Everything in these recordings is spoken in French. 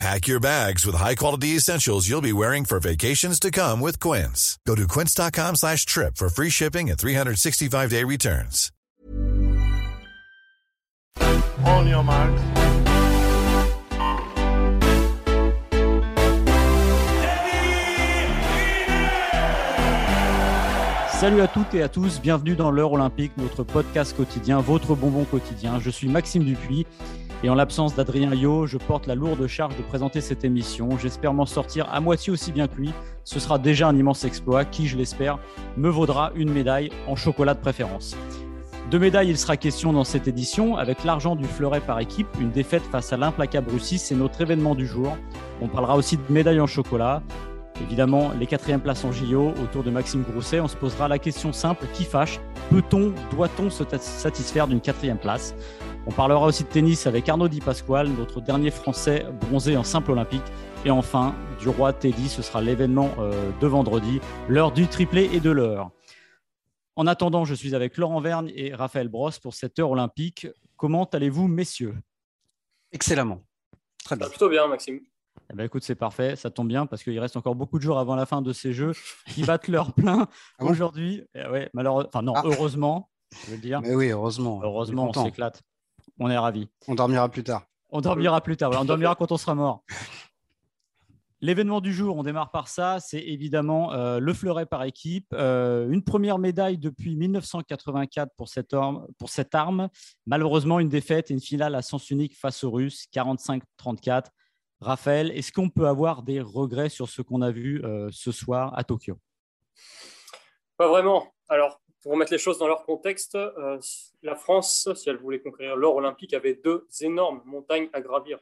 Pack your bags with high-quality essentials you'll be wearing for vacations to come with Quince. Go to quince.com slash trip for free shipping and 365-day returns. On your marks. Salut à toutes et à tous, bienvenue dans l'heure olympique, notre podcast quotidien, votre bonbon quotidien. Je suis Maxime Dupuis et en l'absence d'Adrien Yo, je porte la lourde charge de présenter cette émission. J'espère m'en sortir à moitié aussi bien que lui. Ce sera déjà un immense exploit qui, je l'espère, me vaudra une médaille en chocolat de préférence. De médailles, il sera question dans cette édition, avec l'argent du fleuret par équipe, une défaite face à l'implacable Russie, c'est notre événement du jour. On parlera aussi de médailles en chocolat, Évidemment, les quatrièmes places en JO, autour de Maxime Grousset, on se posera la question simple qui fâche Peut-on, doit-on se satisfaire d'une quatrième place? On parlera aussi de tennis avec Arnaud Di Pasquale, notre dernier Français bronzé en simple olympique. Et enfin, du roi Teddy, ce sera l'événement euh, de vendredi, l'heure du triplé et de l'heure. En attendant, je suis avec Laurent Vergne et Raphaël Brosse pour cette heure olympique. Comment allez-vous, messieurs? Excellemment. Très bien. Plutôt bien, Maxime. Eh ben, écoute, c'est parfait, ça tombe bien parce qu'il reste encore beaucoup de jours avant la fin de ces jeux qui battent leur plein ah aujourd'hui. Eh ouais, malheureusement, enfin non, ah. heureusement, je veux dire. Mais oui, heureusement. Heureusement, on, s'éclate. On est ravis. On dormira plus tard. On dormira plus tard. on dormira quand on sera mort. L'événement du jour, on démarre par ça, c'est évidemment euh, le fleuret par équipe. Euh, une première médaille depuis 1984 pour cette, arme, pour cette arme. Malheureusement, une défaite et une finale à sens unique face aux Russes, 45-34. Raphaël, est-ce qu'on peut avoir des regrets sur ce qu'on a vu euh, ce soir à Tokyo? Pas vraiment. Alors, pour remettre les choses dans leur contexte, euh, la France, si elle voulait conquérir l'or olympique, avait deux énormes montagnes à gravir.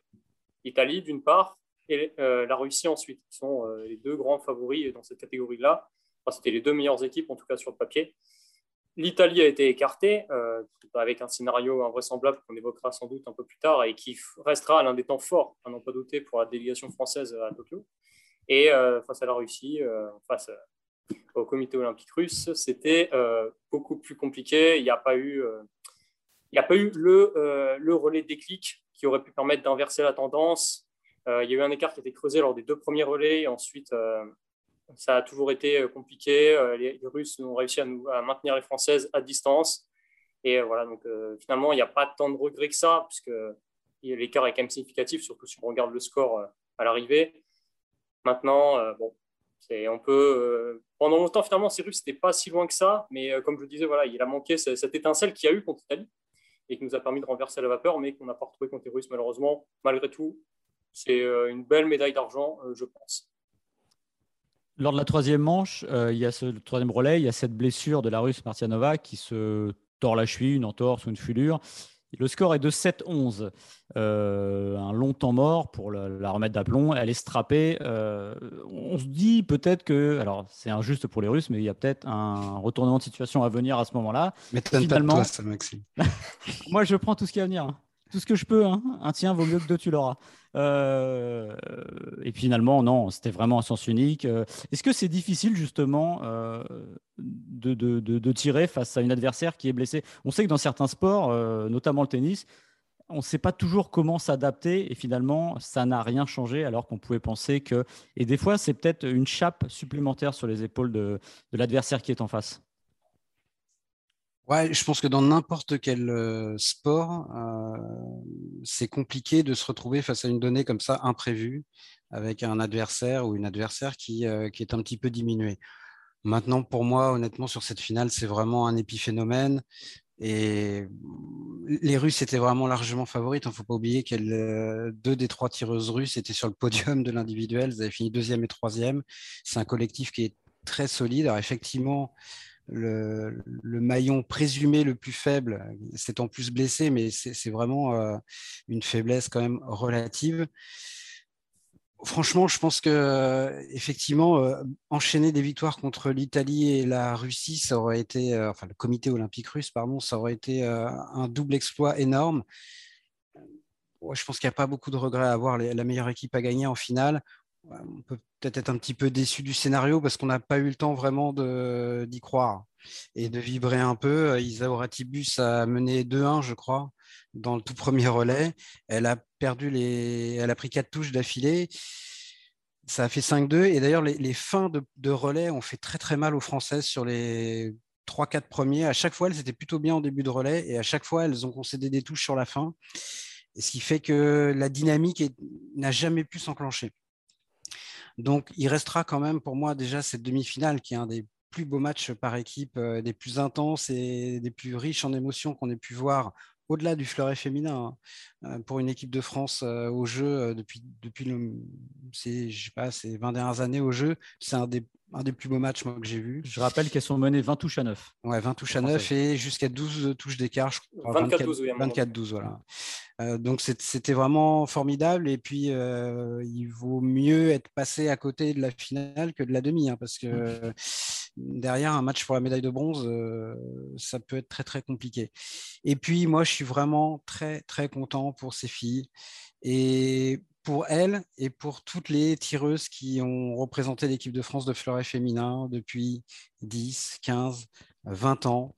L'Italie, d'une part, et euh, la Russie ensuite, qui sont les deux grands favoris dans cette catégorie-là. C'était les deux meilleures équipes, en tout cas sur le papier. L'Italie a été écartée euh, avec un scénario invraisemblable qu'on évoquera sans doute un peu plus tard et qui restera l'un des temps forts, à n'en pas douter, pour la délégation française à Tokyo. Et euh, face à la Russie, euh, face au comité olympique russe, c'était beaucoup plus compliqué. Il n'y a pas eu, il a pas eu le, le relais déclic qui aurait pu permettre d'inverser la tendance. il y a eu un écart qui a été creusé lors des deux premiers relais. Et ensuite, ça a toujours été euh, compliqué. Euh, les, Russes ont réussi à, maintenir les Françaises à distance. Et euh, voilà, donc finalement, il n'y a pas tant de regrets que ça, puisque l'écart est quand même significatif, surtout si on regarde le score à l'arrivée. Maintenant, bon, on peut. pendant longtemps, finalement, ces Russes n'étaient pas si loin que ça, mais comme je le disais, voilà, il a manqué cette, étincelle qu'il y a eu contre l'Italie et qui nous a permis de renverser la vapeur, mais qu'on n'a pas retrouvé contre les Russes, malheureusement. Malgré tout, c'est une belle médaille d'argent, je pense. Lors de la troisième manche, euh, il y a ce troisième relais, il y a cette blessure de la Russe Martianova qui se tord la cheville, une entorse ou une fulure. Le score est de 7-11. Euh, un long temps mort pour la, remettre d'aplomb. Elle est strappée. Euh, on se dit peut-être que, alors c'est injuste pour les Russes, mais il y a peut-être un retournement de situation à venir à ce moment-là. Mais Finalement, pas ça, Maxime. moi, je prends tout ce qui est à venir. Tout ce que je peux. Hein. Un tien vaut mieux que deux, tu l'auras. Euh, et finalement, non, c'était vraiment un sens unique. Euh, est-ce que c'est difficile justement euh, de, tirer face à une adversaire qui est blessée? On sait que dans certains sports, notamment le tennis, on ne sait pas toujours comment s'adapter et finalement, ça n'a rien changé alors qu'on pouvait penser que... Et des fois, c'est peut-être une chape supplémentaire sur les épaules de l'adversaire qui est en face. Ouais, je pense que dans n'importe quel sport, c'est compliqué de se retrouver face à une donnée comme ça imprévue, avec un adversaire ou une adversaire qui, qui est un petit peu diminué. Maintenant, pour moi, honnêtement, sur cette finale, c'est vraiment un épiphénomène. Et les Russes étaient vraiment largement favorites. Il ne faut pas oublier que deux des trois tireuses russes étaient sur le podium de l'individuel. Elles avaient fini deuxième et troisième. C'est un collectif qui est très solide. Alors effectivement, le, maillon présumé le plus faible c'est en plus blessé, mais c'est vraiment euh, une faiblesse quand même relative. franchement, je pense que effectivement, enchaîner des victoires contre l'Italie et la Russie, ça aurait été, enfin le Comité olympique russe, pardon, ça aurait été un double exploit énorme. je pense qu'il n'y a pas beaucoup de regrets à avoir. La meilleure équipe à gagner en finale. On peut peut-être être un petit peu déçu du scénario parce qu'on n'a pas eu le temps vraiment d'y croire et de vibrer un peu. Isa Ratibus a mené 2-1, je crois, dans le tout premier relais. Elle a perdu les, elle a pris quatre touches d'affilée. Ça a fait 5-2. Et d'ailleurs, les, fins de, relais ont fait très très mal aux Françaises sur les 3-4 premiers. À chaque fois, elles étaient plutôt bien en début de relais et à chaque fois, elles ont concédé des touches sur la fin. ce qui fait que la dynamique n'a jamais pu s'enclencher. Donc, il restera quand même pour moi déjà cette demi-finale qui est un des plus beaux matchs par équipe, euh, des plus intenses et des plus riches en émotions qu'on ait pu voir au-delà du fleuret féminin, hein, euh, pour une équipe de France euh, au jeu depuis, depuis le, je sais pas, ces 20 dernières années au jeu, c'est un des un des plus beaux matchs moi, que j'ai vu. Je rappelle qu'elles sont menées 20 touches à 9. Ouais, 20 touches à 9 et jusqu'à 12 touches d'écart. 24-12, voilà. Euh, donc c'était vraiment formidable. Et puis, euh, il vaut mieux être passé à côté de la finale que de la demi, hein, parce que mmh. Derrière, un match pour la médaille de bronze, euh, ça peut être très, très compliqué. Et puis, moi, je suis vraiment très, très content pour ces filles. Et pour elle et pour toutes les tireuses qui ont représenté l'équipe de France de fleuret féminin depuis 10, 15, 20 ans,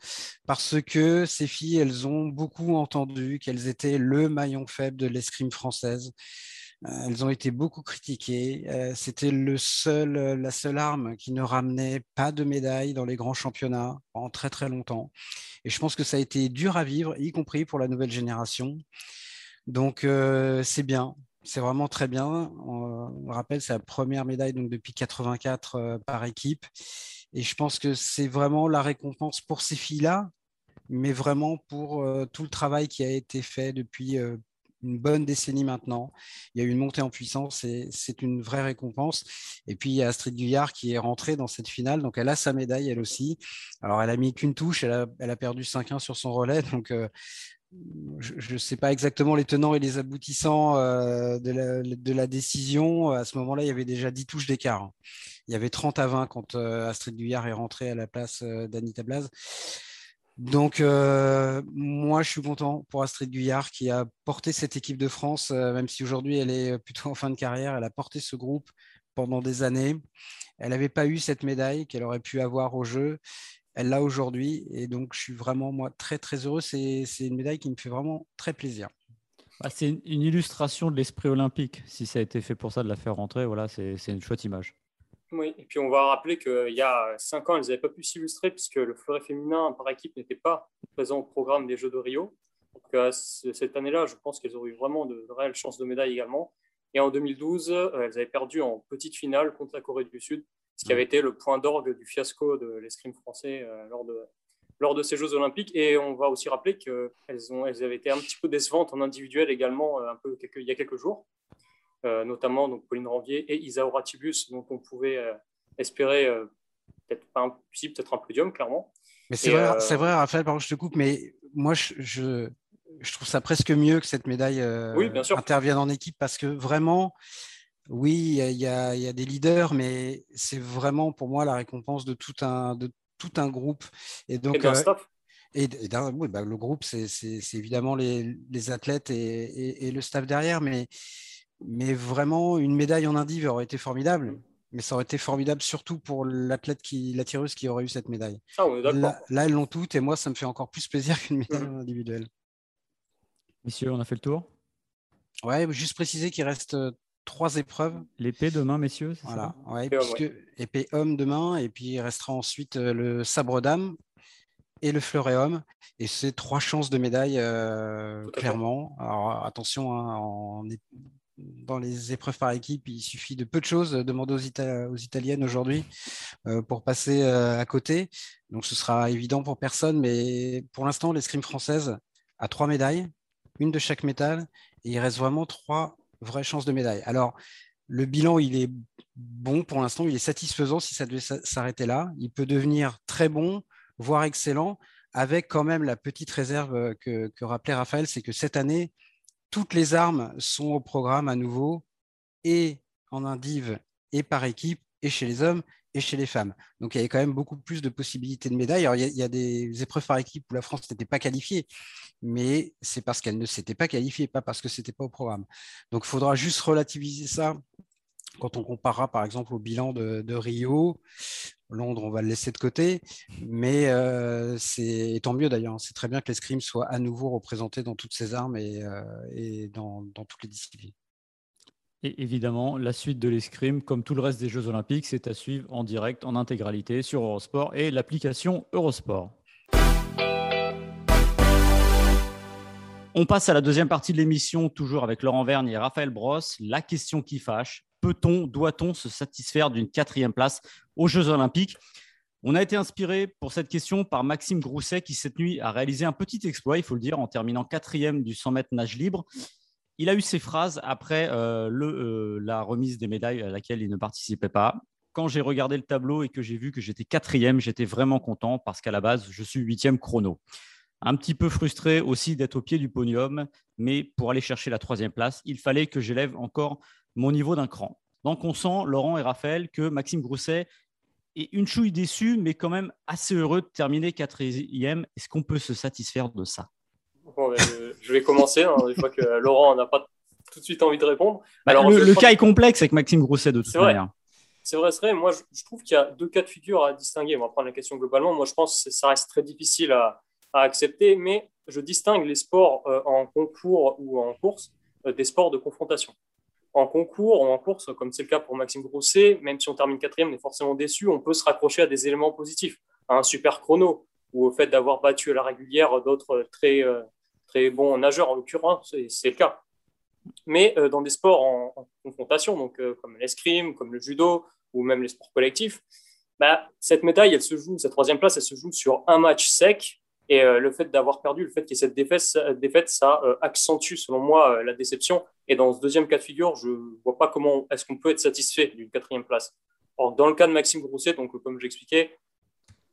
parce que ces filles, elles ont beaucoup entendu qu'elles étaient le maillon faible de l'escrime française. Euh, elles ont été beaucoup critiquées. Euh, c'était le seul, la seule arme qui ne ramenait pas de médaille dans les grands championnats en très très longtemps. Et je pense que ça a été dur à vivre, y compris pour la nouvelle génération. Donc euh, c'est bien, c'est vraiment très bien. On, rappelle, c'est la première médaille donc depuis 84 euh, par équipe. Et je pense que c'est vraiment la récompense pour ces filles-là, mais vraiment pour euh, tout le travail qui a été fait depuis euh, une bonne décennie maintenant. Il y a eu une montée en puissance et c'est une vraie récompense. Et puis il y a Astrid Guyard qui est rentrée dans cette finale, donc elle a sa médaille elle aussi. Alors elle a mis qu'une touche, elle a, perdu 5-1 sur son relais, donc je ne sais pas exactement les tenants et les aboutissants euh, de, la, décision. À ce moment-là, il y avait déjà 10 touches d'écart. Il y avait 30 à 20 quand euh, Astrid Guyard est rentrée à la place euh, d'Anita Blaz. Donc, moi, je suis content pour Astrid Guyard qui a porté cette équipe de France, même si aujourd'hui elle est plutôt en fin de carrière. Elle a porté ce groupe pendant des années. Elle n'avait pas eu cette médaille qu'elle aurait pu avoir au jeu elle l'a aujourd'hui. Et donc, je suis vraiment, moi, très, très heureux. C'est une médaille qui me fait vraiment très plaisir. Ah, c'est une illustration de l'esprit olympique. Si ça a été fait pour ça, de la faire rentrer, voilà, c'est une chouette image. Et puis on va rappeler qu'il y a cinq ans, elles n'avaient pas pu s'illustrer puisque le fleuret féminin par équipe n'était pas présent au programme des Jeux de Rio. Donc, euh, cette année-là, je pense qu'elles auraient eu vraiment de, réelles chances de médaille également. Et en 2012, euh, elles avaient perdu en petite finale contre la Corée du Sud ce qui avait été le point d'orgue du fiasco de l'escrime français euh, lors, de, lors de ces Jeux olympiques. Et on va aussi rappeler qu'elles elles avaient été un petit peu décevantes en individuel également euh, un peu il y a quelques jours, euh, notamment donc, Pauline Ranvier et Isaura Tibus, dont on pouvait espérer peut-être pas un, peut-être un podium, clairement. Mais c'est vrai, c'est vrai, Raphaël, pardon, je te coupe, mais moi, je, je, je trouve ça presque mieux que cette médaille intervienne en équipe parce que vraiment, oui, il y, a des leaders, mais c'est vraiment pour moi la récompense de tout un, de tout un groupe. Et donc, et euh, Et, oui, bah, le groupe, c'est évidemment les, les athlètes et, et, le staff derrière, mais, mais vraiment, une médaille en indiv aurait été formidable. Mais ça aurait été formidable surtout pour l'athlète qui, la tireuse qui aurait eu cette médaille. Ah, là, là, elles l'ont toutes et moi, ça me fait encore plus plaisir qu'une médaille mm. individuelle. Messieurs, on a fait le tour. Ouais, juste préciser qu'il reste trois épreuves. L'épée demain, messieurs Voilà, ouais, puisque épée homme demain, et puis il restera ensuite euh, le sabre d'âme et le fleuret homme. Et c'est trois chances de médaille, euh, clairement. Alors attention, hein, dans les épreuves par équipe, il suffit de peu de choses. Demander aux, aux Italiennes aujourd'hui euh, pour passer à côté. Donc ce sera évident pour personne, mais pour l'instant, l'escrime française a trois médailles, une de chaque métal, et il reste vraiment trois vraie chance de médaille. Alors, le bilan, il est bon pour l'instant, il est satisfaisant si ça devait s'arrêter là. Il peut devenir très bon, voire excellent, avec quand même la petite réserve euh, que, rappelait Raphaël, c'est que cette année, toutes les armes sont au programme à nouveau, et en indiv et par équipe, et chez les hommes et chez les femmes. Donc il y avait quand même beaucoup plus de possibilités de médailles. Alors il y a, des épreuves par équipe où la France n'était pas qualifiée, mais c'est parce qu'elle ne s'était pas qualifiée, pas parce que ce n'était pas au programme. Donc il faudra juste relativiser ça quand on comparera par exemple au bilan de, Rio. Londres, on va le laisser de côté, mais euh, c'est tant mieux d'ailleurs. C'est très bien que l'escrime soit à nouveau représenté dans toutes ses armes et, euh, dans toutes les disciplines. Et évidemment, la suite de l'escrime, comme tout le reste des Jeux Olympiques, c'est à suivre en direct, en intégralité sur Eurosport et l'application Eurosport. On passe à la deuxième partie de l'émission, toujours avec Laurent Vergne et Raphaël Brosse. La question qui fâche peut-on, doit-on se satisfaire d'une quatrième place aux Jeux Olympiques? On a été inspiré pour cette question par Maxime Grousset qui cette nuit a réalisé un petit exploit, il faut le dire, en terminant quatrième du 100 mètres nage libre il a eu ces phrases après euh, euh, la remise des médailles à laquelle il ne participait pas. Quand j'ai regardé le tableau et que j'ai vu que j'étais quatrième, j'étais vraiment content parce qu'à la base, je suis huitième chrono. Un petit peu frustré aussi d'être au pied du podium, mais pour aller chercher la troisième place, il fallait que j'élève encore mon niveau d'un cran. Donc on sent, Laurent et Raphaël, que Maxime Grousset est une chouille déçu, mais quand même assez heureux de terminer quatrième. Est-ce qu'on peut se satisfaire de ça? Ben, je vais commencer. Hein. Je vois que Laurent n'a pas tout de suite envie de répondre. Bah, Alors, le, cas est complexe avec Maxime Grousset de toute manière. C'est vrai, c'est vrai. Moi, je, trouve qu'il y a deux cas de figure à distinguer. On va prendre la question globalement. Moi, je pense que ça reste très difficile à, accepter, mais je distingue les sports euh, en concours ou en course euh, des sports de confrontation. En concours ou en course, comme c'est le cas pour Maxime Grousset, même si on termine quatrième, on est forcément déçu, on peut se raccrocher à des éléments positifs, à un super chrono ou au fait d'avoir battu à la régulière d'autres très, euh, très bons nageurs, en l'occurrence, c'est le cas. Mais euh, dans des sports en, confrontation, donc, euh, comme l'escrime, comme le judo ou même les sports collectifs, bah, cette médaille, elle se joue, cette troisième place, elle se joue sur un match sec. Et le fait d'avoir perdu, le fait qu'il y ait cette défaite, ça accentue, selon moi, la déception. Et dans ce deuxième cas de figure, je ne vois pas comment est-ce qu'on peut être satisfait d'une quatrième place. Or, dans le cas de Maxime Grousset, donc, comme j'expliquais,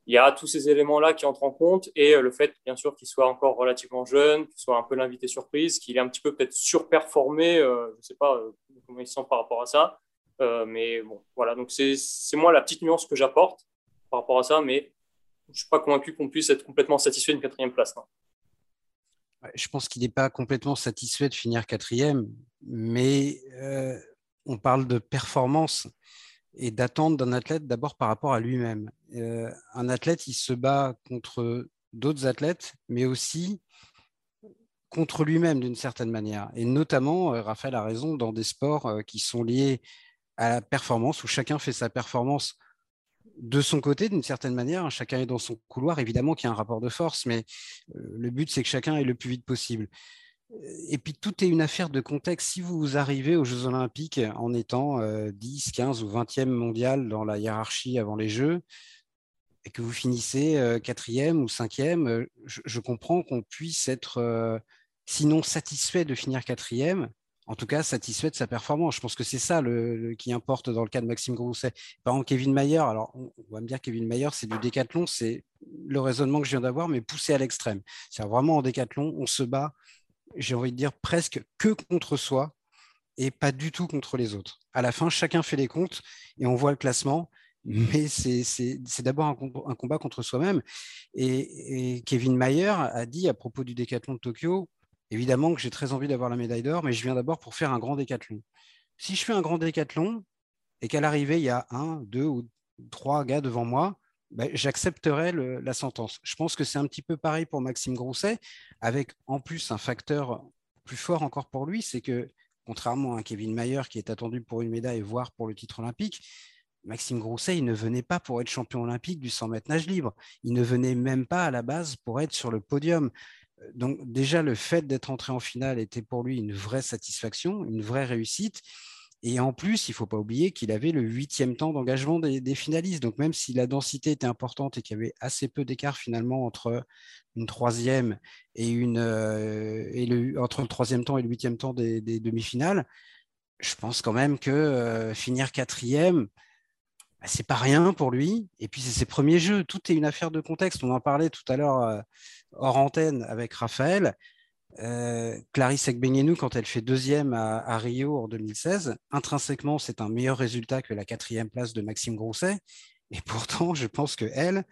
il y a tous ces éléments-là qui entrent en compte et euh, le fait, bien sûr, qu'il soit encore relativement jeune, qu'il soit un peu l'invité surprise, qu'il est un petit peu peut-être surperformé, euh, je ne sais pas euh, comment il se sent par rapport à ça. mais bon, voilà, donc c'est moi la petite nuance que j'apporte par rapport à ça, mais je ne suis pas convaincu qu'on puisse être complètement satisfait d'une quatrième place. Je pense qu'il n'est pas complètement satisfait de finir quatrième, mais on parle de performance et d'attendre d'un athlète d'abord par rapport à lui-même. Euh, un athlète, il se bat contre d'autres athlètes, mais aussi contre lui-même d'une certaine manière. Et notamment, euh, Raphaël a raison, dans des sports euh, qui sont liés à la performance, où chacun fait sa performance de son côté d'une certaine manière. Chacun est dans son couloir, évidemment qu'il y a un rapport de force, mais le but, c'est que chacun aille le plus vite possible. Et puis tout est une affaire de contexte. Si vous arrivez aux Jeux Olympiques en étant 10, 15 ou 20e mondial dans la hiérarchie avant les Jeux, et que vous finissez quatrième ou cinquième, je, je comprends qu'on puisse être, sinon satisfait de finir quatrième, en tout cas satisfait de sa performance. Je pense que c'est ça qui importe dans le cas de Maxime Grousset. Par exemple, Kevin Mayer, alors on, va me dire Kevin Mayer, c'est du décathlon, c'est le raisonnement que je viens d'avoir, mais poussé à l'extrême. C'est vraiment en décathlon, on se bat j'ai envie de dire presque que contre soi et pas du tout contre les autres. À la fin, chacun fait les comptes et on voit le classement, mais c'est d'abord un, combat contre soi-même. Et, Kevin Mayer a dit à propos du décathlon de Tokyo, évidemment que j'ai très envie d'avoir la médaille d'or, mais je viens d'abord pour faire un grand décathlon. Si je fais un grand décathlon et qu'à l'arrivée, il y a un, deux ou trois gars devant moi, ben, j'accepterai la sentence. Je pense que c'est un petit peu pareil pour Maxime Grousset, avec en plus un facteur plus fort encore pour lui, c'est que contrairement à Kevin Mayer qui est attendu pour une médaille, voire pour le titre olympique, Maxime Grousset, il ne venait pas pour être champion olympique du 100 mètres nage libre. Il ne venait même pas à la base pour être sur le podium. Donc déjà, le fait d'être entré en finale était pour lui une vraie satisfaction, une vraie réussite. Et en plus, il ne faut pas oublier qu'il avait le huitième temps d'engagement des, finalistes. Donc même si la densité était importante et qu'il y avait assez peu d'écart finalement entre une troisième et une euh, le, entre le troisième temps et le huitième temps des, demi-finales, je pense quand même que euh, finir quatrième, c'est pas rien pour lui. Et puis c'est ses premiers jeux. Tout est une affaire de contexte. On en parlait tout à l'heure euh, hors antenne avec Raphaël Euh, Clarisse Ekbenienou, quand elle fait deuxième à, Rio en 2016, intrinsèquement, c'est un meilleur résultat que la quatrième place de Maxime Grousset. Et pourtant, je pense que elle,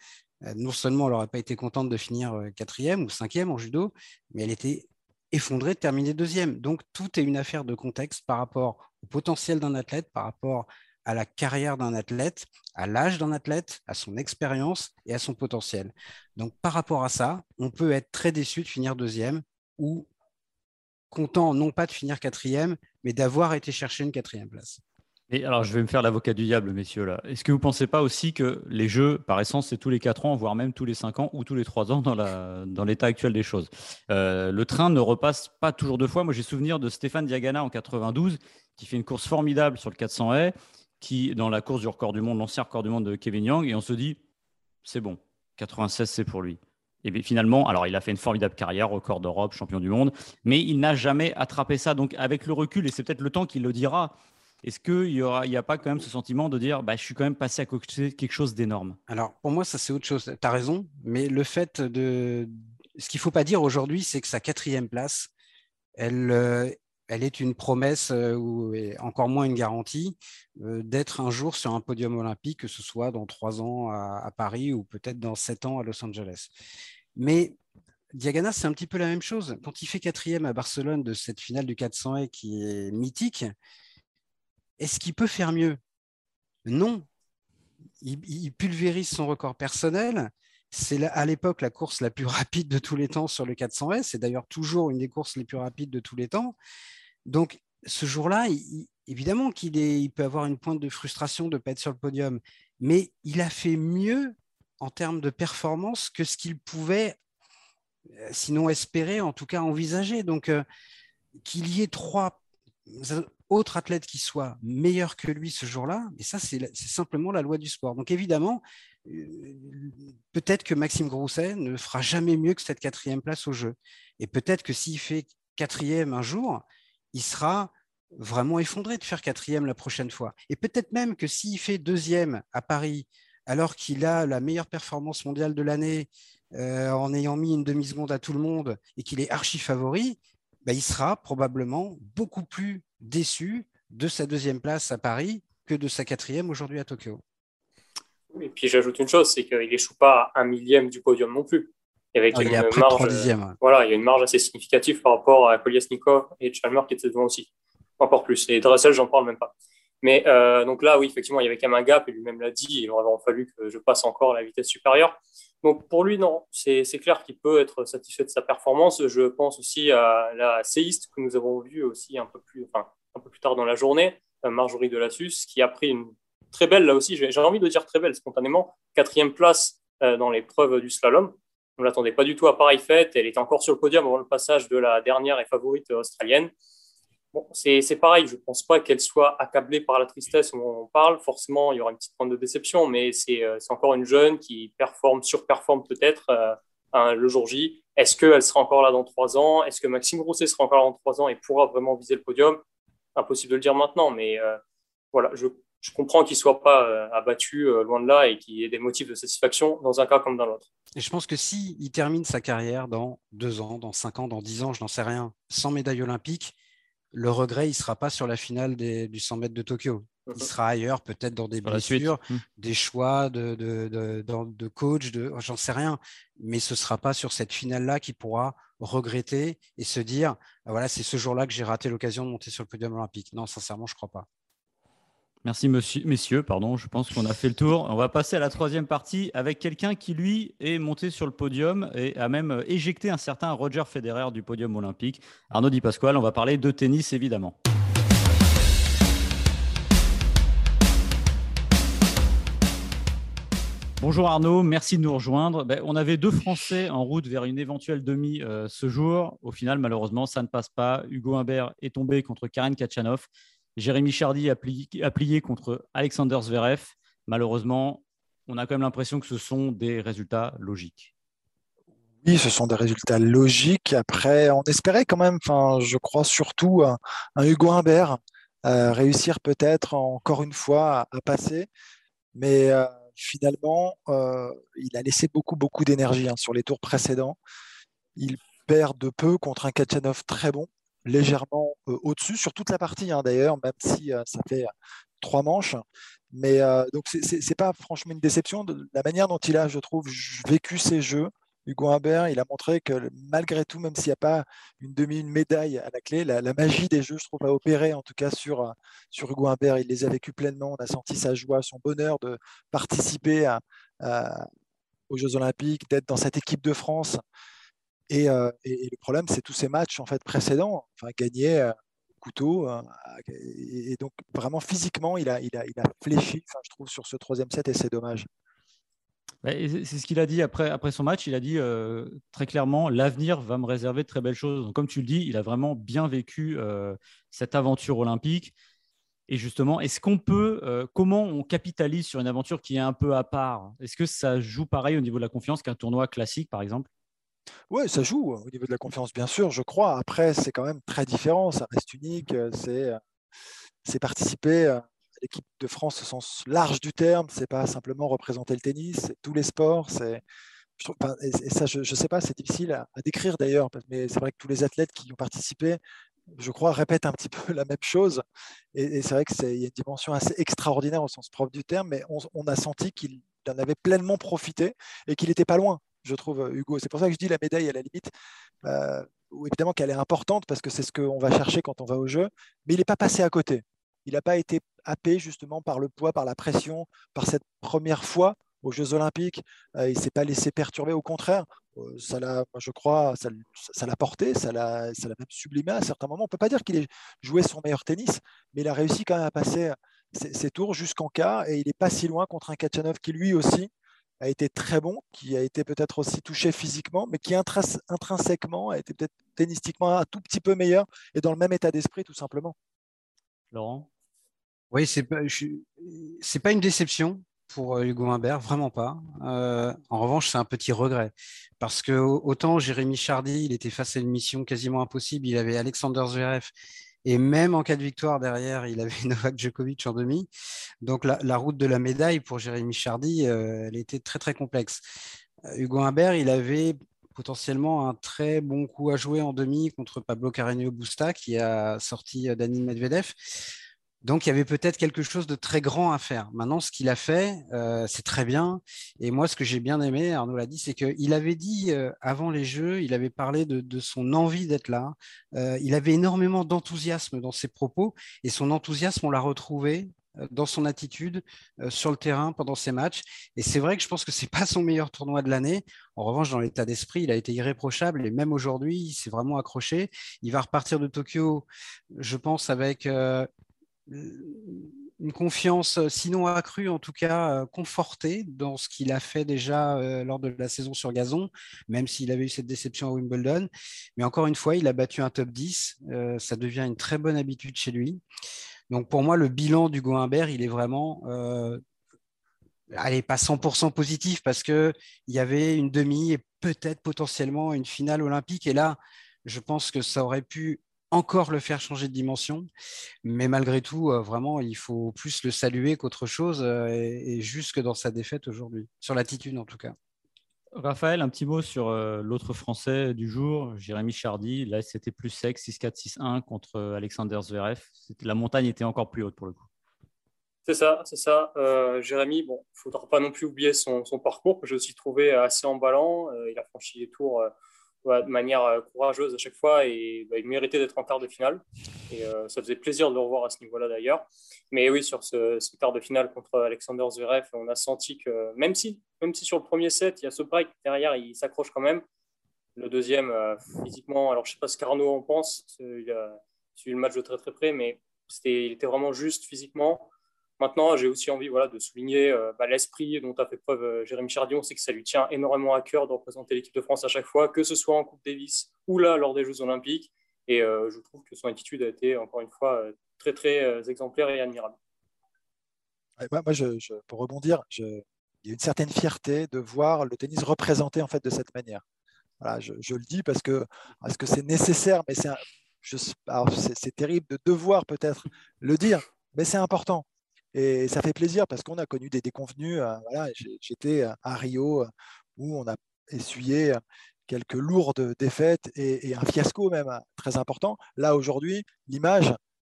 euh, non seulement elle n'aurait pas été contente de finir quatrième ou cinquième en judo, mais elle était effondrée de terminer deuxième. Donc, tout est une affaire de contexte par rapport au potentiel d'un athlète, par rapport à la carrière d'un athlète, à l'âge d'un athlète, à son expérience et à son potentiel. Donc, par rapport à ça, on peut être très déçu de finir deuxième ou content non pas de finir quatrième, mais d'avoir été chercher une quatrième place. Et alors, je vais me faire l'avocat du diable, messieurs. là. Est-ce que vous ne pensez pas aussi que les jeux, par essence, c'est tous les 4 ans, voire même tous les 5 ans ou tous les 3 ans dans, l'état actuel des choses? Euh, Le train ne repasse pas toujours deux fois. Moi, j'ai souvenir de Stéphane Diagana en 92, qui fait une course formidable sur le 400 haies, qui, dans la course du record du monde, l'ancien record du monde de Kevin Young, et on se dit, c'est bon, 96, c'est pour lui. Et finalement, alors il a fait une formidable carrière, record d'Europe, champion du monde, mais il n'a jamais attrapé ça. Donc avec le recul, et c'est peut-être le temps qu'il le dira, est-ce qu'il n'y a, a pas quand même ce sentiment de dire bah, je suis quand même passé à quelque chose d'énorme? Alors, pour moi, ça, c'est autre chose. Tu as raison, mais le fait de. Ce qu'il ne faut pas dire aujourd'hui, c'est que sa quatrième place, elle, euh, elle est une promesse euh, ou encore moins une garantie euh, d'être un jour sur un podium olympique, que ce soit dans trois ans à, Paris ou peut-être dans sept ans à Los Angeles. Mais Diagana, c'est un petit peu la même chose. Quand il fait quatrième à Barcelone de cette finale du 400 et qui est mythique, est-ce qu'il peut faire mieux? Non. Il, pulvérise son record personnel. C'est à l'époque la course la plus rapide de tous les temps sur le 400 S. C'est d'ailleurs toujours une des courses les plus rapides de tous les temps. Donc, ce jour-là, évidemment qu'il il peut avoir une pointe de frustration de ne pas être sur le podium, mais il a fait mieux en termes de performance que ce qu'il pouvait, euh, sinon espérer, en tout cas envisager. Donc, euh, qu'il y ait trois autre athlète qui soit meilleur que lui ce jour-là, et ça, c'est simplement la loi du sport. Donc évidemment, euh, peut-être que Maxime Grousset ne fera jamais mieux que cette quatrième place au jeu. Et peut-être que s'il fait quatrième un jour, il sera vraiment effondré de faire quatrième la prochaine fois. Et peut-être même que s'il fait deuxième à Paris, alors qu'il a la meilleure performance mondiale de l'année, euh, en ayant mis une demi-seconde à tout le monde et qu'il est archi favori, bah, il sera probablement beaucoup plus déçu de sa deuxième place à Paris que de sa quatrième aujourd'hui à Tokyo. Et puis j'ajoute une chose, c'est qu'il n'échoue pas à un millième du podium non plus. Avec ah, il une a marge, voilà, il y a une marge assez significative par rapport à Kolyasnikov et Chalmer qui étaient devant aussi. Encore plus. Et Dressel, j'en parle même pas. Mais euh, donc là, oui, effectivement, il y avait quand même un gap, et lui-même l'a dit, il aurait fallu que je passe encore à la vitesse supérieure. Donc pour lui, non, c'est clair qu'il peut être satisfait de sa performance. Je pense aussi à la séiste que nous avons vue aussi un peu plus, tard dans la journée, euh, Marjorie Delassus, qui a pris une très belle, là aussi, j'ai envie de dire très belle spontanément, quatrième place euh, dans l'épreuve du slalom. On ne l'attendait pas du tout à pareille fête. Elle était encore sur le podium avant le passage de la dernière et favorite australienne. C'est pareil, je ne pense pas qu'elle soit accablée par la tristesse on parle. Forcément, il y aura une petite pointe de déception, mais c'est euh, encore une jeune qui performe, surperforme peut-être le jour J. Est-ce qu'elle sera encore là dans trois ans? Est-ce que Maxime Rousset sera encore là dans trois ans et pourra vraiment viser le podium? Impossible de le dire maintenant, mais euh, voilà, je, comprends qu'il ne soit pas euh, abattu euh, loin de là et qu'il ait des motifs de satisfaction dans un cas comme dans l'autre. Et je pense que s'il il termine sa carrière dans deux ans, dans cinq ans, dans dix ans, je n'en sais rien, sans médaille olympique, le regret, il ne sera pas sur la finale du 100 mètres de Tokyo. Il mhm. sera ailleurs, peut-être dans des blessures, mhm. des choix de, de, de, de coach, de, j'en sais rien. Mais ce ne sera pas sur cette finale-là qui pourra regretter et se dire ah, voilà, c'est ce jour-là que j'ai raté l'occasion de monter sur le podium olympique. Non, sincèrement, je ne crois pas. Merci messieurs, pardon, je pense qu'on a fait le tour. On va passer à la troisième partie avec quelqu'un qui, lui, est monté sur le podium et a même éjecté un certain Roger Federer du podium olympique. Arnaud Di Pasquale, on va parler de tennis évidemment. Bonjour Arnaud, merci de nous rejoindre. Ben, on avait deux Français en route vers une éventuelle demi euh, ce jour. Au final, malheureusement, ça ne passe pas. Hugo Humbert est tombé contre Karen Kachanov. Jérémy Chardy a plié, contre Alexander Zverev. Malheureusement, on a quand même l'impression que ce sont des résultats logiques. Oui, ce sont des résultats logiques. Après, on espérait quand même, je crois surtout un, Hugo Humbert euh, réussir peut-être encore une fois à, passer. Mais euh, finalement, euh, il a laissé beaucoup, beaucoup d'énergie hein, sur les tours précédents. Il perd de peu contre un Kachanov très bon, légèrement au-dessus, sur toute la partie hein, d'ailleurs, même si ça fait trois manches. Mais donc, ce n'est pas franchement une déception. De la manière dont il a, je trouve, vécu ses jeux, Hugo Humbert, il a montré que malgré tout, même s'il n'y a pas une demi, une médaille à la clé, la, magie des jeux, je trouve, a opéré en tout cas sur, sur Hugo Humbert. Il les a vécus pleinement. On a senti sa joie, son bonheur de participer aux Jeux Olympiques, d'être dans cette équipe de France. Euh, et, le problème, c'est tous ces matchs en fait précédents, enfin gagnés euh, couteau. Euh, et, donc vraiment physiquement, il a, il a, il a fléchi, je trouve, sur ce troisième set et c'est dommage. C'est ce qu'il a dit après, après son match. Il a dit très clairement l'avenir va me réserver de très belles choses. comme tu le dis, il a vraiment bien vécu cette aventure olympique. Et justement, est-ce qu'on peut, comment on capitalise sur une aventure qui est un peu à part? Est-ce que ça joue pareil au niveau de la confiance qu'un tournoi classique, par exemple? Oui, ça joue au niveau de la confiance, bien sûr, je crois. Après, c'est quand même très différent, ça reste unique. C'est participer à l'équipe de France au sens large du terme, c'est pas simplement représenter le tennis, c'est tous les sports. C'est, et, ça, je ne sais pas, c'est difficile à, décrire d'ailleurs, mais c'est vrai que tous les athlètes qui ont participé, je crois, répètent un petit peu la même chose. Et, c'est vrai qu'il y a une dimension assez extraordinaire au sens propre du terme, mais on, on a senti qu'il en avait pleinement profité et qu'il n'était pas loin je trouve, euh, Hugo. C'est pour ça que je dis la médaille à la limite, euh, évidemment qu'elle est importante parce que c'est ce qu'on va chercher quand on va au jeu, mais il n'est pas passé à côté. Il n'a pas été happé justement par le poids, par la pression, par cette première fois aux Jeux Olympiques. Euh, il ne s'est pas laissé perturber, au contraire. ça l'a, je crois, ça, l'a porté, ça l'a, même sublimé à certains moments. On ne peut pas dire qu'il ait joué son meilleur tennis, mais il a réussi quand même à passer ses, tours jusqu'en quart et il n'est pas si loin contre un Kachanov qui lui aussi a été très bon, qui a été peut-être aussi touché physiquement, mais qui intrinsèquement a été peut-être tennistiquement un tout petit peu meilleur et dans le même état d'esprit tout simplement. Laurent? Oui, c'est pas, pas une déception pour euh, Hugo Humbert, vraiment pas. Euh, en revanche, c'est un petit regret parce que autant Jérémy Chardy, il était face à une mission quasiment impossible, il avait Alexander Zverev et même en cas de victoire derrière, il avait Novak Djokovic en demi. Donc la, route de la médaille pour Jérémy Chardy, euh, elle était très très complexe. Euh, Hugo Humbert, il avait potentiellement un très bon coup à jouer en demi contre Pablo Carreño Busta qui a sorti euh, Dani Medvedev. Donc, il y avait peut-être quelque chose de très grand à faire. Maintenant, ce qu'il a fait, euh, c'est très bien. Et moi, ce que j'ai bien aimé, Arnaud l'a dit, c'est qu'il avait dit euh, avant les Jeux, il avait parlé de, son envie d'être là. Euh, il avait énormément d'enthousiasme dans ses propos. Et son enthousiasme, on l'a retrouvé dans son attitude sur le terrain pendant ses matchs. Et c'est vrai que je pense que c'est pas son meilleur tournoi de l'année. En revanche, dans l'état d'esprit, il a été irréprochable et même aujourd'hui, il s'est vraiment accroché. Il va repartir de Tokyo, je pense, avec une confiance, euh, sinon accrue, en tout cas euh, confortée dans ce qu'il a fait déjà euh, lors de la saison sur gazon, même s'il avait eu cette déception à Wimbledon. Mais encore une fois, il a battu un top 10. ça devient une très bonne habitude chez lui. Donc pour moi, le bilan du Humbert, il est vraiment, allez, pas 100% positif parce qu'il y avait une demi et peut-être potentiellement une finale olympique. Et là, je pense que ça aurait pu encore le faire changer de dimension. Mais malgré tout, euh, vraiment, il faut plus le saluer qu'autre chose, euh, et, jusque dans sa défaite aujourd'hui, sur l'attitude en tout cas. Raphaël, un petit mot sur euh, l'autre Français du jour, Jérémy Chardy. Là, c'était plus sec, 6-4, 6-1 contre Alexander Zverev. La montagne était encore plus haute pour le coup. C'est ça, c'est ça. Jérémy, bon, il ne faudra pas non plus oublier son, parcours que je aussi trouvé assez emballant. il a franchi les tours de manière euh, courageuse à chaque fois et bah, il méritait d'être en quart de finale. Et euh, ça faisait plaisir de le revoir à ce niveau-là d'ailleurs. Mais oui, sur ce, quart de finale contre Alexander Zverev, on a senti que même si, même si sur le premier set, il y a ce break derrière, il s'accroche quand même. Le deuxième, euh, physiquement, alors je ne sais pas ce qu'Arnaud en pense, il a suivi le match de très très près, mais il était vraiment juste physiquement. Maintenant, j'ai aussi envie voilà, de souligner euh, bah, l'esprit dont a fait preuve euh, Jérémy Chardion, c'est que ça lui tient énormément à cœur de représenter l'équipe de France à chaque fois, que ce soit en Coupe Davis ou là lors des Jeux Olympiques. Et euh, je trouve que son attitude a été, encore une fois, très, très exemplaire et admirable. moi, je, pour rebondir, il y a une certaine fierté de voir le tennis représenté en fait de cette manière. Voilà, je, le dis parce que parce que c'est nécessaire, mais c'est terrible de devoir peut-être le dire, mais c'est important. Et ça fait plaisir parce qu'on a connu des déconvenus. Euh, voilà, J'étais à Rio euh, où on a essuyé quelques lourdes défaites et, un fiasco même très important. Là, aujourd'hui, l'image,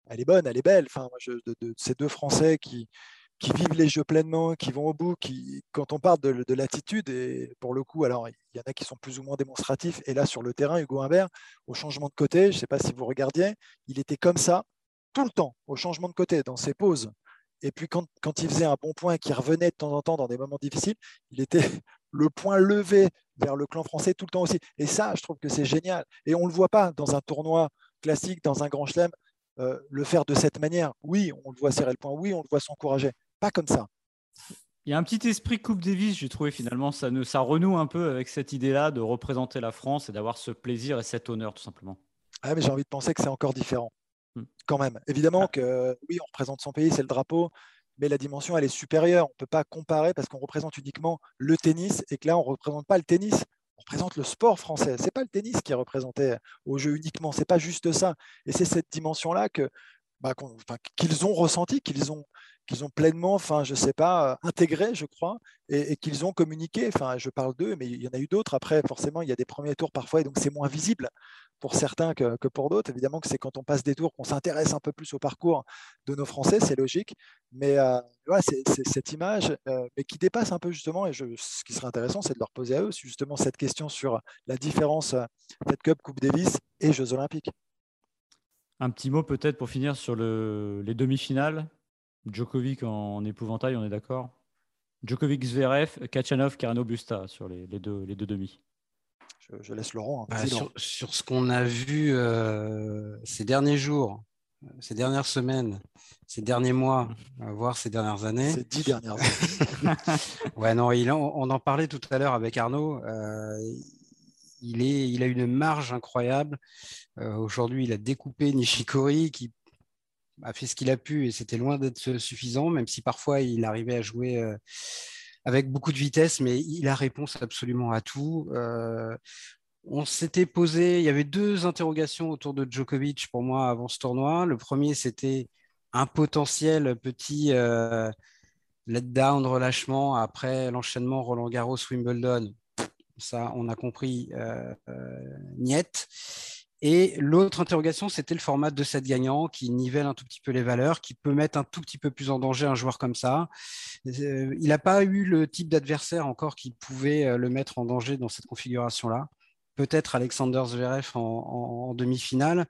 elle est bonne, elle est belle. Enfin, de, ces deux Français qui, vivent les jeux pleinement, qui vont au bout, qui, quand on parle de, l'attitude, et pour le coup, alors il y en a qui sont plus ou moins démonstratifs, et là sur le terrain, Hugo Humbert, au changement de côté, je ne sais pas si vous regardiez, il était comme ça tout le temps, au changement de côté, dans ses pauses. Et puis quand, quand il faisait un bon point, qui revenait de temps en temps dans des moments difficiles, il était le point levé vers le clan français tout le temps aussi. Et ça, je trouve que c'est génial. Et on ne le voit pas dans un tournoi classique, dans un grand chelem, euh, le faire de cette manière. Oui, on le voit serrer le point, oui, on le voit s'encourager. Pas comme ça. Il y a un petit esprit Coupe Davis, j'ai trouvé finalement, ça, ça renoue un peu avec cette idée-là de représenter la France et d'avoir ce plaisir et cet honneur, tout simplement. Ah, mais j'ai envie de penser que c'est encore différent. Quand même. Évidemment ah. que oui, on représente son pays, c'est le drapeau, mais la dimension, elle est supérieure. On ne peut pas comparer parce qu'on représente uniquement le tennis et que là, on ne représente pas le tennis. On représente le sport français. Ce n'est pas le tennis qui est représenté au jeu uniquement. Ce n'est pas juste ça. Et c'est cette dimension-là que, bah, qu'ils ont ressenti, qu'ils ont, qu'ils ont pleinement, enfin, je sais pas, intégré, je crois, et, qu'ils ont communiqué. Enfin, je parle d'eux, mais il y en a eu d'autres. Après, forcément, il y a des premiers tours parfois, et donc c'est moins visible pour certains que, pour d'autres. Évidemment que c'est quand on passe des tours qu'on s'intéresse un peu plus au parcours de nos Français, c'est logique. Mais euh, c'est cette image, euh, mais qui dépasse un peu justement, et je, ce qui serait intéressant, c'est de leur poser à eux justement cette question sur la différence euh, Fed Cup, Coupe Davis et Jeux Olympiques. Un petit mot peut-être pour finir sur le, les demi-finales? Djokovic en épouvantail, on est d'accord? Djokovic, Zverev, Kachanov, Carano Busta sur les, les, deux, les deux demi je, laisse Laurent. Bah, sur, ce qu'on a vu euh, ces derniers jours, ces dernières semaines, ces derniers mois, voire ces dernières années. Ces dix dernières années. ouais, non, il, on, en parlait tout à l'heure avec Arnaud. Euh, il, est, il a une marge incroyable. Euh, aujourd'hui, il a découpé Nishikori qui a fait ce qu'il a pu et c'était loin d'être suffisant, même si parfois il arrivait à jouer avec beaucoup de vitesse, mais il a réponse absolument à tout. Euh, on s'était posé, il y avait deux interrogations autour de Djokovic pour moi avant ce tournoi. Le premier, c'était un potentiel petit euh, letdown, relâchement après l'enchaînement Roland Garros, Wimbledon. Ça, on a compris, euh, euh niet. Et l'autre interrogation, c'était le format de set gagnant qui nivelle un tout petit peu les valeurs, qui peut mettre un tout petit peu plus en danger un joueur comme ça. Euh, il n'a pas eu le type d'adversaire encore qui pouvait euh, le mettre en danger dans cette configuration-là. Peut-être Alexander Zverev en, demi-finale,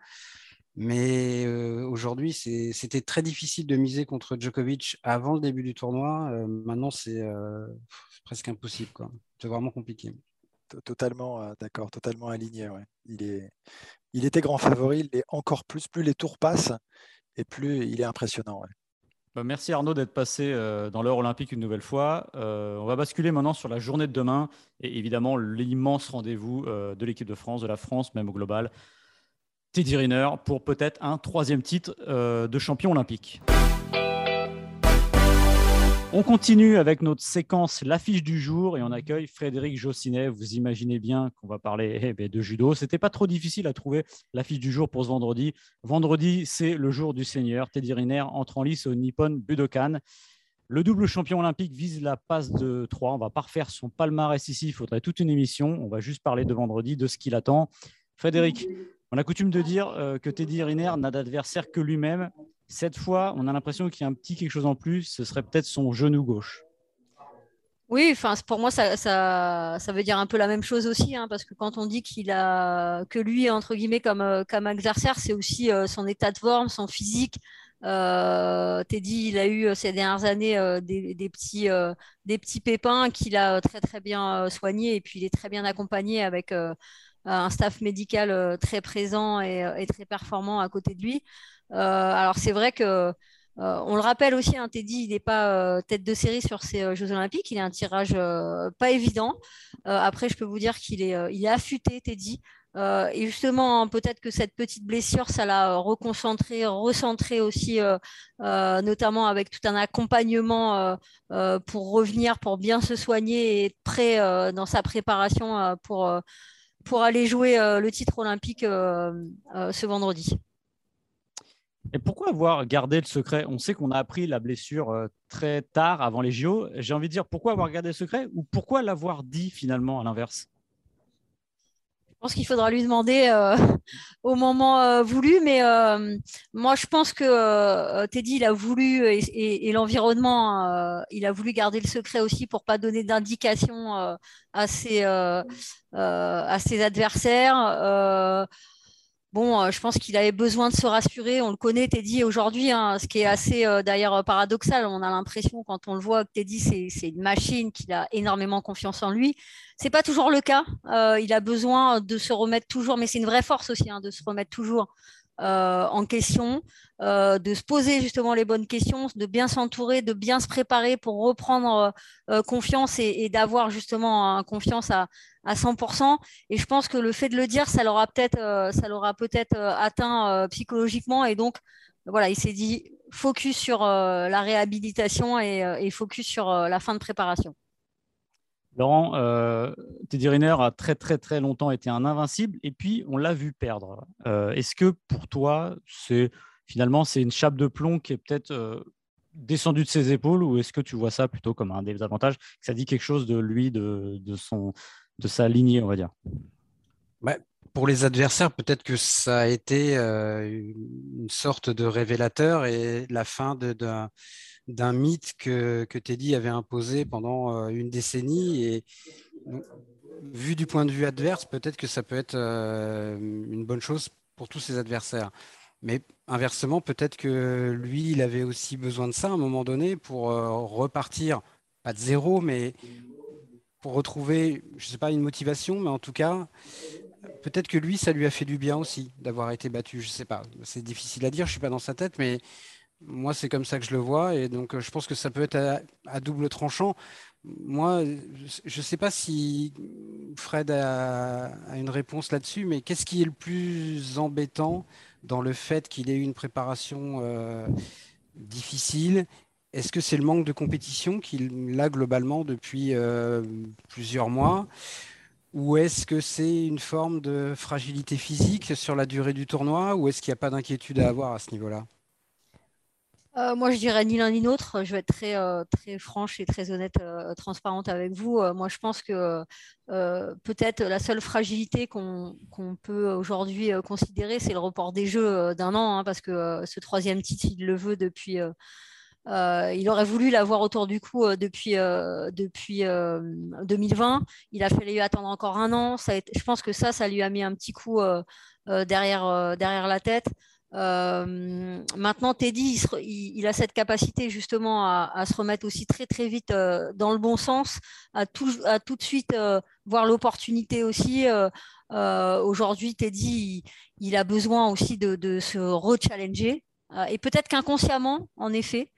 mais euh, aujourd'hui, c'était très difficile de miser contre Djokovic avant le début du tournoi. maintenant, c'est presque impossible. C'est vraiment compliqué totalement d'accord, totalement aligné. Il, est, il était grand favori, il est encore plus. Plus les tours passent et plus il est impressionnant. Bah, merci Arnaud d'être passé euh, dans l'heure olympique une nouvelle fois. Euh, on va basculer maintenant sur la journée de demain et évidemment l'immense rendez-vous euh, de l'équipe de France, de la France même au global. Teddy Riner pour peut-être un troisième titre de champion olympique. On continue avec notre séquence L'affiche du jour et on accueille Frédéric Jossinet. Vous imaginez bien qu'on va parler eh ben, de judo. C'était pas trop difficile à trouver l'affiche du jour pour ce vendredi. Vendredi, c'est le jour du Seigneur. Teddy Riner entre en lice au Nippon Budokan. Le double champion olympique vise la passe de 3. On va pas refaire son palmarès ici. Il faudrait toute une émission. On va juste parler de vendredi, de ce qu'il attend. Frédéric, on a coutume de dire euh, que Teddy Riner n'a d'adversaire que lui-même. Cette fois, on a l'impression qu'il y a un petit quelque chose en plus. Ce serait peut-être son genou gauche. Oui, enfin pour moi ça, ça, veut dire un peu la même chose aussi, hein, parce que quand on dit qu'il a que lui entre guillemets comme euh, comme adversaire, c'est aussi euh, son état de forme, son physique. Euh, Teddy, il a eu ces dernières années des, petits des petits pépins qu'il a très très bien soignés et puis il est très bien accompagné avec un staff médical très présent et, très performant à côté de lui. Euh, alors c'est vrai que euh, on le rappelle aussi, hein, Teddy, il n'est pas euh, tête de série sur ces Jeux Olympiques. Il a un tirage pas évident. après, je peux vous dire qu'il est, affûté, Teddy. et justement, peut-être que cette petite blessure, ça l'a reconcentré, recentré aussi, notamment avec tout un accompagnement pour revenir, pour bien se soigner et être prêt dans sa préparation pour aller jouer le titre olympique ce vendredi. Et pourquoi avoir gardé le secret? On sait qu'on a appris la blessure euh, très tard, avant les JO. J'ai envie de dire pourquoi avoir gardé le secret? Ou pourquoi l'avoir dit finalement à l'inverse? Pense qu'il faudra lui demander euh, au moment euh, voulu, mais moi je pense que Teddy il a voulu et, l'environnement, il a voulu garder le secret aussi pour pas donner ses à ses adversaires. Bon, euh, je pense qu'il avait besoin de se rassurer. On le connaît, Teddy, aujourd'hui, hein, ce qui est assez euh, d'ailleurs euh, paradoxal. On a l'impression, quand on le voit, que Teddy, c'est une machine, qu'il a énormément confiance en lui. C'est pas toujours le cas. il a besoin de se remettre toujours, mais c'est une vraie force aussi, hein, de se remettre toujours euh, en question, euh, de se poser justement les bonnes questions, de bien s'entourer, de bien se préparer pour reprendre euh, confiance et, d'avoir justement confiance à, 100%. Et je pense que le fait de le dire, ça l'aura peut-être, ça l'aura peut-être atteint psychologiquement. Et donc, voilà, il s'est dit focus sur la réhabilitation et, focus sur la fin de préparation. Laurent, euh, Teddy Riner a très très très longtemps été un invincible et puis on l'a vu perdre. Euh, est-ce que pour toi, c'est finalement c'est une chape de plomb qui est peut-être euh, descendue de ses épaules ou est-ce que tu vois ça plutôt comme un désavantage que ça dit quelque chose de lui, de, son, de sa lignée, on va dire? Bah, Pour les adversaires, peut-être que ça a été une sorte de révélateur et la fin de, de d'un mythe que, Teddy avait imposé pendant euh, une décennie. Et vu du point de vue adverse, peut-être que ça peut être euh, une bonne chose pour tous ses adversaires. Mais inversement, peut-être que lui, il avait aussi besoin de ça à un moment donné pour euh, repartir, pas de zéro, mais pour retrouver, je ne sais pas, une motivation, mais en tout cas, peut-être que lui, ça lui a fait du bien aussi d'avoir été battu. Je ne sais pas, c'est difficile à dire, je ne suis pas dans sa tête, mais moi, c'est comme ça que je le vois. Et donc, euh, je pense que ça peut être à, double tranchant. Moi, je ne sais pas si Fred a, une réponse là-dessus, mais qu'est-ce qui est le plus embêtant dans le fait qu'il ait eu une préparation euh, difficile? Est-ce que c'est le manque de compétition qu'il a globalement depuis euh, plusieurs mois? Ou est-ce que c'est une forme de fragilité physique sur la durée du tournoi? Ou est-ce qu'il n'y a pas d'inquiétude à avoir à ce niveau-là? Euh, moi, je dirais ni l'un ni l'autre. Je vais être très, euh, très franche et très honnête, euh, transparente avec vous. moi, je pense que peut-être la seule fragilité qu'on peut aujourd'hui considérer, c'est le report des Jeux d'un an, hein, parce que ce troisième titre, il le veut depuis. il aurait voulu l'avoir autour du cou depuis, depuis 2020. Il a fallu attendre encore un an. Ça je pense que ça, ça lui a mis un petit coup derrière, derrière la tête. Euh, maintenant, Teddy, il, a cette capacité justement à, se remettre aussi très très vite euh, dans le bon sens, à tout, de suite euh, voir l'opportunité aussi. Aujourd'hui, Teddy, il, a besoin aussi de, de se re-challenger et peut-être qu'inconsciemment, en effet,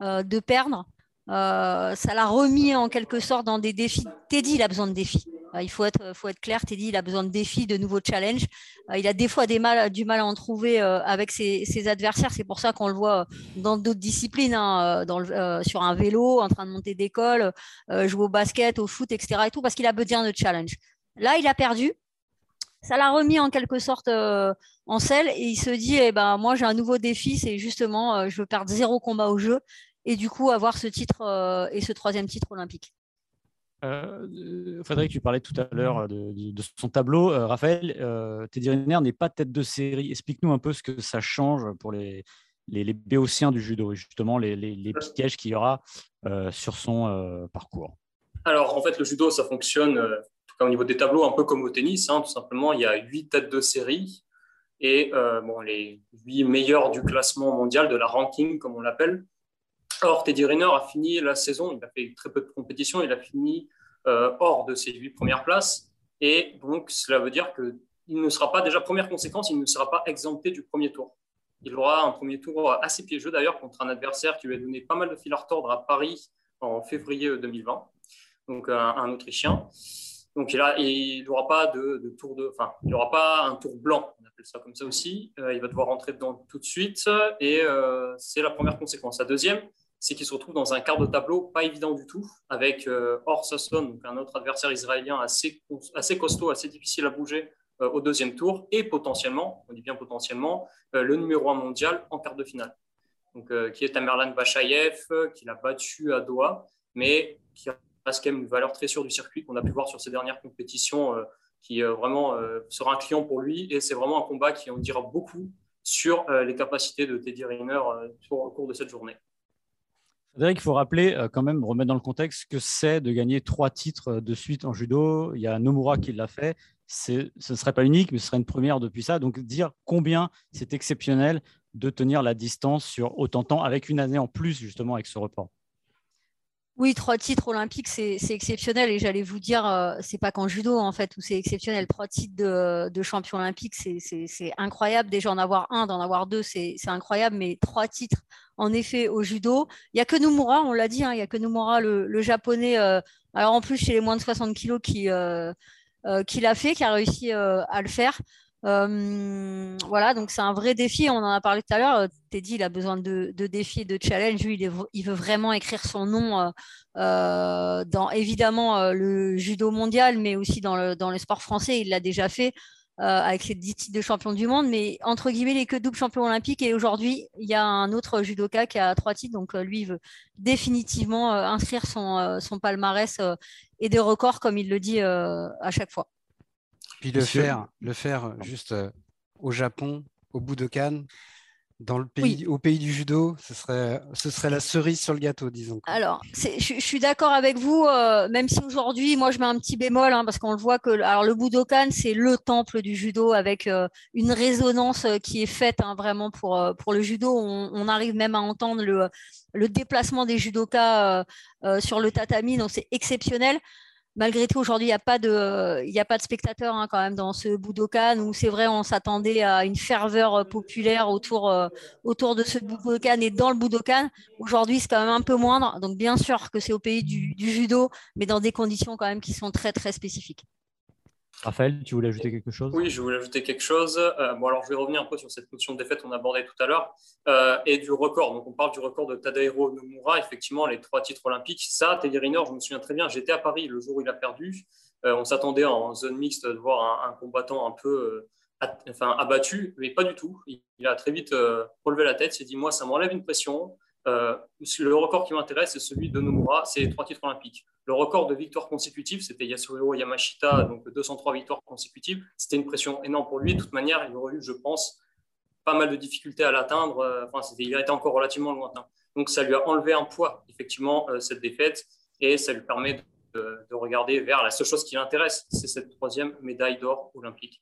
de perdre. ça l'a remis en quelque sorte dans des défis. Teddy, il a besoin de défis. Euh, il faut être, faut être clair, Teddy, il a besoin de défis, de nouveaux challenges. Euh, il a des fois du mal à en trouver euh, avec ses, adversaires. C'est pour ça qu'on le voit dans d'autres disciplines, hein, sur un vélo, en train de monter d'école, jouer au basket, au foot, etc. Et tout, parce qu'il a besoin de challenge. Là, il a perdu. Ça l'a remis en quelque sorte en selle et il se dit eh ben, moi, j'ai un nouveau défi, c'est justement, je veux perdre zéro combat au jeu et du coup avoir ce titre et ce troisième titre olympique. Euh, Frédéric, tu parlais tout à l'heure de, son tableau. Euh, Raphaël, euh, Teddy Riner n'est pas tête de série. Explique-nous un peu ce que ça change pour les, les, béotiens du judo, justement les, les, pièges qu'il y aura sur son parcours. Alors, en fait, le judo, ça fonctionne, au niveau des tableaux, un peu comme au tennis. Hein, tout simplement, il y a huit têtes de série et bon, les huit meilleurs du classement mondial, de la ranking, comme on l'appelle. Or, Teddy Riner a fini la saison, il a fait très peu de compétition, il a fini euh, hors de ses huit premières places. Et donc, cela veut dire qu'il ne sera pas, déjà première conséquence, il ne sera pas exempté du premier tour. Il aura un premier tour assez piégeux d'ailleurs contre un adversaire qui lui a donné pas mal de fil à retordre à Paris en février 2020, donc un, Autrichien. Donc il n'aura pas de, tour de, enfin, il aura pas un tour blanc, on appelle ça comme ça aussi. Euh, il va devoir rentrer dedans tout de suite et euh, c'est la première conséquence. La deuxième, c'est qu'il se retrouve dans un quart de tableau pas évident du tout, avec euh, Or un autre adversaire israélien assez, assez costaud, assez difficile à bouger euh, au deuxième tour, et potentiellement, on dit bien potentiellement, euh, le numéro un mondial en quart de finale, donc, euh, qui est Tamerlan Bachayev, qui l'a battu à Doha, mais qui reste quand même une valeur très sûre du circuit qu'on a pu voir sur ces dernières compétitions qui vraiment sera un client pour lui. Et c'est vraiment un combat qui en dira beaucoup sur les capacités de Teddy Riner au cours de cette journée. Il faut rappeler, quand même, remettre dans le contexte que c'est de gagner trois titres de suite en judo. Il y a Nomura qui l'a fait. Ce ne serait pas unique, mais ce serait une première depuis ça. Donc, dire combien c'est exceptionnel de tenir la distance sur autant de temps avec une année en plus, justement, avec ce report. Oui, trois titres olympiques, c'est exceptionnel. Et j'allais vous dire, euh, c'est pas qu'en judo, en fait, où c'est exceptionnel. Trois titres de, champion olympique, c'est incroyable. Déjà, en avoir un, d'en avoir deux, c'est incroyable. Mais trois titres, en effet, au judo. Il n'y a que Nomura, on l'a dit, hein, il n'y a que Nomura, le, japonais. Euh, alors, en plus, chez les moins de 60 kilos, qui, euh, qui l'a fait, qui a réussi à le faire. Euh, voilà, donc c'est un vrai défi. On en a parlé tout à l'heure. Teddy, il a besoin de, défis, de challenges. Lui, il, veut vraiment écrire son nom euh, euh, dans évidemment le judo mondial, mais aussi dans le, sport français. Il l'a déjà fait avec ses 10 titres de champion du monde. Mais entre guillemets, il n'est que double champion olympique. Et aujourd'hui, il y a un autre judoka qui a trois titres. Donc lui, il veut définitivement inscrire son palmarès et des records, comme il le dit à chaque fois. Puis le faire, le faire juste euh, au Japon, au bout de Cannes, dans le pays, au pays du judo, ce serait, ce serait la cerise sur le gâteau, disons. Alors, je, suis d'accord avec vous, euh, même si aujourd'hui, moi, je mets un petit bémol, hein, parce qu'on le voit que alors, le Budokan, c'est le temple du judo avec euh, une résonance qui est faite hein, vraiment pour, pour le judo. On, arrive même à entendre le, le déplacement des judokas sur le tatami, donc c'est exceptionnel malgré tout, aujourd'hui, il n'y a, pas de, a pas de spectateurs hein, quand même dans ce Budokan où c'est vrai, on s'attendait à une ferveur euh, populaire autour, euh, autour de ce Budokan et dans le Budokan. Aujourd'hui, c'est quand même un peu moindre. Donc, bien sûr que c'est au pays du, judo, mais dans des conditions quand même qui sont très, très spécifiques. Raphaël, tu voulais ajouter quelque chose? Oui, je voulais ajouter quelque chose. Euh, bon, alors je vais revenir un peu sur cette notion de défaite qu'on abordait tout à l'heure euh, et du record. Donc, on parle du record de Tadahiro Nomura, effectivement, les trois titres olympiques. Ça, Teddy Riner, je me souviens très bien, j'étais à Paris le jour où il a perdu. Euh, on s'attendait en zone mixte de voir un, combattant un peu enfin, abattu, mais pas du tout. Il, a très vite relevé la tête, s'est dit Moi, ça m'enlève une pression. Euh, le record qui m'intéresse, c'est celui de Nomura, c'est trois titres olympiques. Le record de victoires consécutives, c'était Yasuhiro Yamashita, donc 203 victoires consécutives. C'était une pression énorme pour lui. De toute manière, il aurait eu, je pense, pas mal de difficultés à l'atteindre. Euh, enfin, il a été encore relativement lointain. Donc, ça lui a enlevé un poids, effectivement, euh, cette défaite, et ça lui permet de regarder vers la seule chose qui l'intéresse, c'est cette troisième médaille d'or olympique.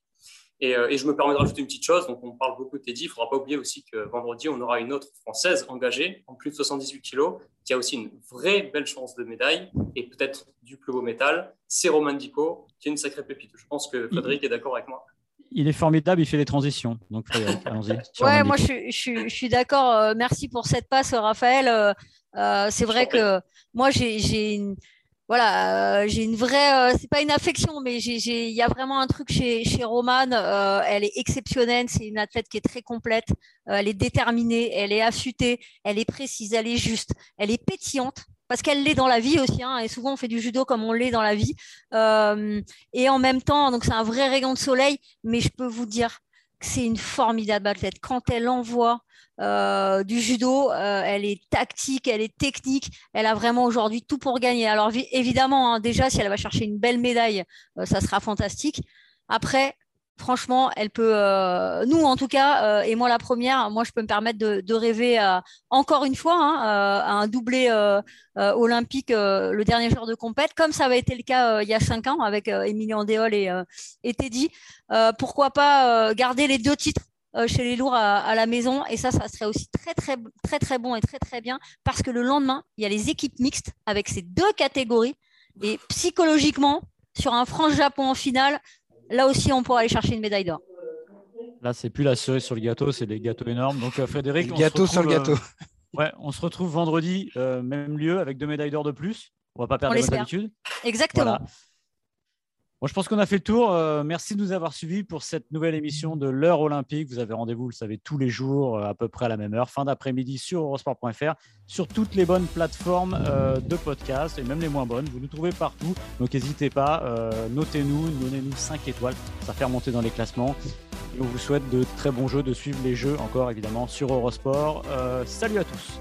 Euh, et, je me permets de rajouter une petite chose. Donc, on parle beaucoup de Teddy. Il ne faudra pas oublier aussi que vendredi, on aura une autre Française engagée en plus de 78 kilos, qui a aussi une vraie belle chance de médaille et peut-être du plus beau métal. C'est Roman Dico, qui est une sacrée pépite. Je pense que Frédéric est d'accord avec moi. Il est formidable, il fait les transitions. Donc, allons-y. ouais, moi, je, je, suis d'accord. Euh, merci pour cette passe, Raphaël. Euh, c'est vrai que moi, j'ai une voilà, euh, j'ai une vraie, euh, c'est pas une affection, mais il y a vraiment un truc chez, chez Romane. Euh, elle est exceptionnelle, c'est une athlète qui est très complète, elle est déterminée, elle est affûtée, elle est précise, elle est juste, elle est pétillante parce qu'elle l'est dans la vie aussi. Hein, et souvent, on fait du judo comme on l'est dans la vie. et en même temps, donc c'est un vrai rayon de soleil. Mais je peux vous dire que c'est une formidable athlète. Quand elle envoie, euh, du judo. Euh, elle est tactique, elle est technique. Elle a vraiment aujourd'hui tout pour gagner. Alors évidemment, hein, déjà, si elle va chercher une belle médaille, euh, ça sera fantastique. Après, franchement, elle peut, nous en tout cas, et moi la première, moi je peux me permettre de, rêver encore une fois hein, à un doublé olympique le dernier jour de compète, comme ça avait été le cas il y a cinq ans avec Emilien Andéol et, Teddy. pourquoi pas garder les deux titres chez les lourds à, la maison. Et ça, ça serait aussi très, très, très, très bon et très, très bien parce que le lendemain, il y a les équipes mixtes avec ces deux catégories. Et psychologiquement, sur un France-Japon en finale, là aussi, on pourra aller chercher une médaille d'or. Là, c'est plus la cerise sur le gâteau, c'est des gâteaux énormes. Donc, euh, Frédéric, on gâteau sur le gâteau. Euh, ouais, on se retrouve vendredi, même lieu, avec deux médailles d'or de plus. On va pas perdre notre habitude. Exactement je pense qu'on a fait le tour. Euh, merci de nous avoir suivis pour cette nouvelle émission de l'heure olympique. Vous avez rendez-vous, vous le savez, tous les jours, euh, à peu près à la même heure, fin d'après-midi sur eurosport.fr, sur toutes les bonnes plateformes euh, de podcast et même les moins bonnes. Vous nous trouvez partout. Donc n'hésitez pas, notez-nous, donnez-nous 5 étoiles. Ça fait remonter dans les classements. Et on vous souhaite de très bons jeux, de suivre les jeux encore évidemment sur Eurosport. salut à tous.